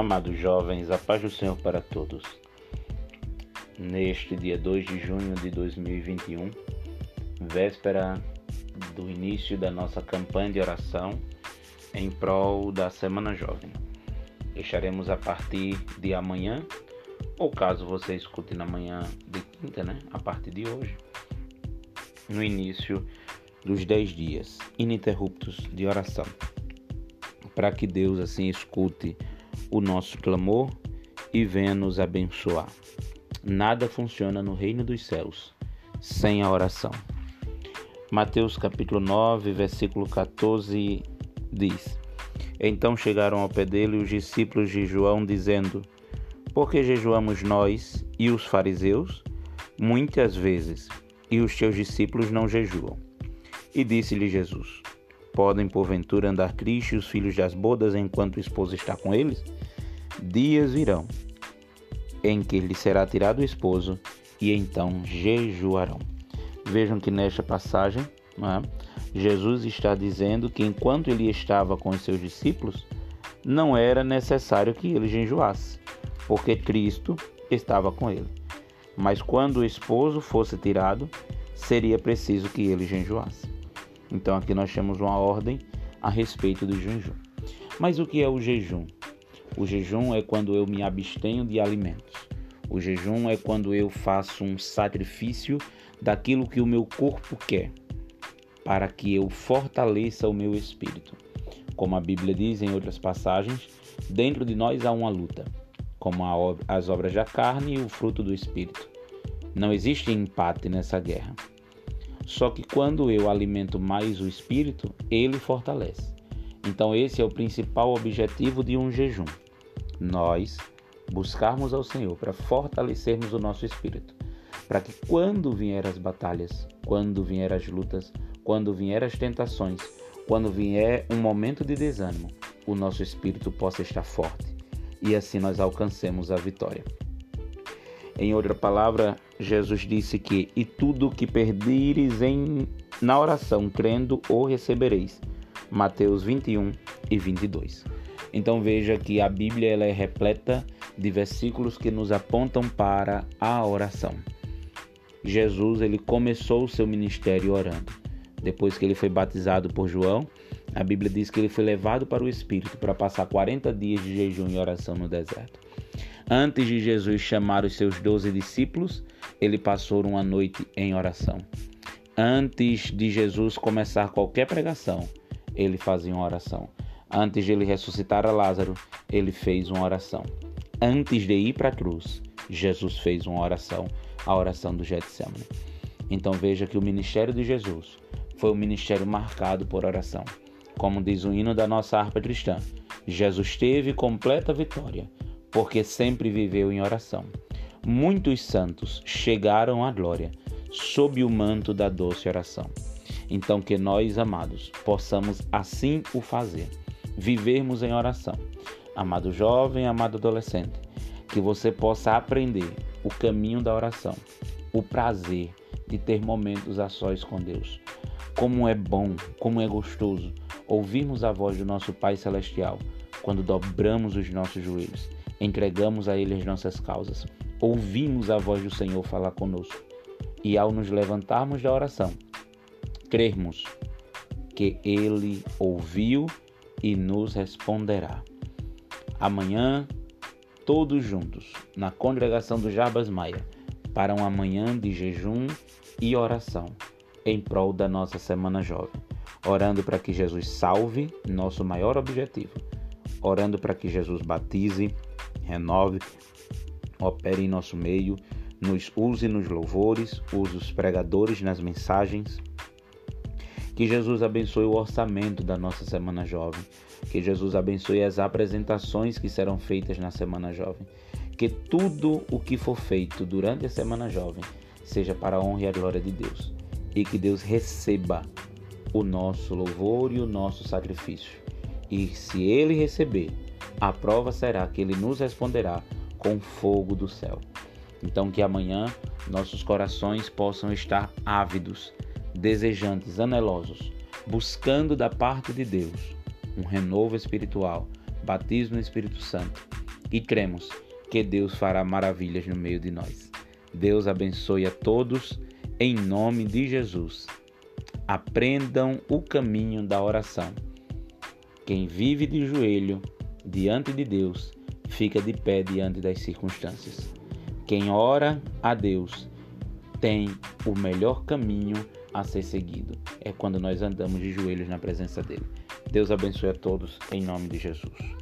Amados jovens, a paz do Senhor para todos. Neste dia 2 de junho de 2021, véspera do início da nossa campanha de oração em prol da Semana Jovem. Deixaremos a partir de amanhã, ou caso você escute na manhã de quinta, né? A partir de hoje, no início dos 10 dias ininterruptos de oração. Para que Deus assim escute o nosso clamor e venha nos abençoar. Nada funciona no reino dos céus sem a oração. Mateus capítulo 9, versículo 14 diz: Então chegaram ao pé dele os discípulos de João, dizendo: Por que jejuamos nós e os fariseus? Muitas vezes, e os teus discípulos não jejuam. E disse-lhe Jesus: Podem porventura andar tristes os filhos das bodas enquanto o esposo está com eles? Dias virão em que lhe será tirado o esposo, e então jejuarão. Vejam que nesta passagem, é? Jesus está dizendo que enquanto ele estava com os seus discípulos, não era necessário que ele jejuasse, porque Cristo estava com ele. Mas quando o esposo fosse tirado, seria preciso que ele jejuasse. Então aqui nós temos uma ordem a respeito do jejum. Mas o que é o jejum? O jejum é quando eu me abstenho de alimentos. O jejum é quando eu faço um sacrifício daquilo que o meu corpo quer, para que eu fortaleça o meu espírito. Como a Bíblia diz em outras passagens, dentro de nós há uma luta, como as obras da carne e o fruto do espírito. Não existe empate nessa guerra. Só que quando eu alimento mais o espírito, ele fortalece. Então, esse é o principal objetivo de um jejum. Nós buscarmos ao Senhor para fortalecermos o nosso espírito, para que quando vier as batalhas, quando vier as lutas, quando vier as tentações, quando vier um momento de desânimo, o nosso espírito possa estar forte e assim nós alcancemos a vitória. Em outra palavra, Jesus disse que e tudo que perdires em na oração, crendo, o recebereis. Mateus 21 e 22. Então veja que a Bíblia ela é repleta de versículos que nos apontam para a oração. Jesus ele começou o seu ministério orando. Depois que ele foi batizado por João, a Bíblia diz que ele foi levado para o Espírito para passar 40 dias de jejum e oração no deserto. Antes de Jesus chamar os seus doze discípulos, ele passou uma noite em oração. Antes de Jesus começar qualquer pregação, ele fazia uma oração. Antes de ele ressuscitar a Lázaro, ele fez uma oração. Antes de ir para a cruz, Jesus fez uma oração, a oração do Getsemane. Então veja que o ministério de Jesus foi um ministério marcado por oração. Como diz o hino da nossa harpa cristã, Jesus teve completa vitória, porque sempre viveu em oração. Muitos santos chegaram à glória sob o manto da doce oração. Então, que nós, amados, possamos assim o fazer, vivermos em oração. Amado jovem, amado adolescente, que você possa aprender o caminho da oração, o prazer de ter momentos a sós com Deus. Como é bom, como é gostoso ouvirmos a voz do nosso Pai Celestial quando dobramos os nossos joelhos, entregamos a Ele as nossas causas, ouvimos a voz do Senhor falar conosco e, ao nos levantarmos da oração, crermos que Ele ouviu e nos responderá. Amanhã, todos juntos, na congregação do Jarbas Maia, para uma manhã de jejum e oração em prol da nossa Semana Jovem, orando para que Jesus salve nosso maior objetivo, orando para que Jesus batize, renove, opere em nosso meio, nos use nos louvores, use os pregadores nas mensagens. Que Jesus abençoe o orçamento da nossa Semana Jovem. Que Jesus abençoe as apresentações que serão feitas na Semana Jovem. Que tudo o que for feito durante a Semana Jovem seja para a honra e a glória de Deus. E que Deus receba o nosso louvor e o nosso sacrifício. E se Ele receber, a prova será que Ele nos responderá com fogo do céu. Então, que amanhã nossos corações possam estar ávidos, desejantes, anelosos, buscando da parte de Deus um renovo espiritual, batismo no Espírito Santo e cremos que Deus fará maravilhas no meio de nós. Deus abençoe a todos em nome de Jesus. Aprendam o caminho da oração. Quem vive de joelho diante de Deus fica de pé diante das circunstâncias. Quem ora a Deus tem o melhor caminho a ser seguido. É quando nós andamos de joelhos na presença dele. Deus abençoe a todos em nome de Jesus.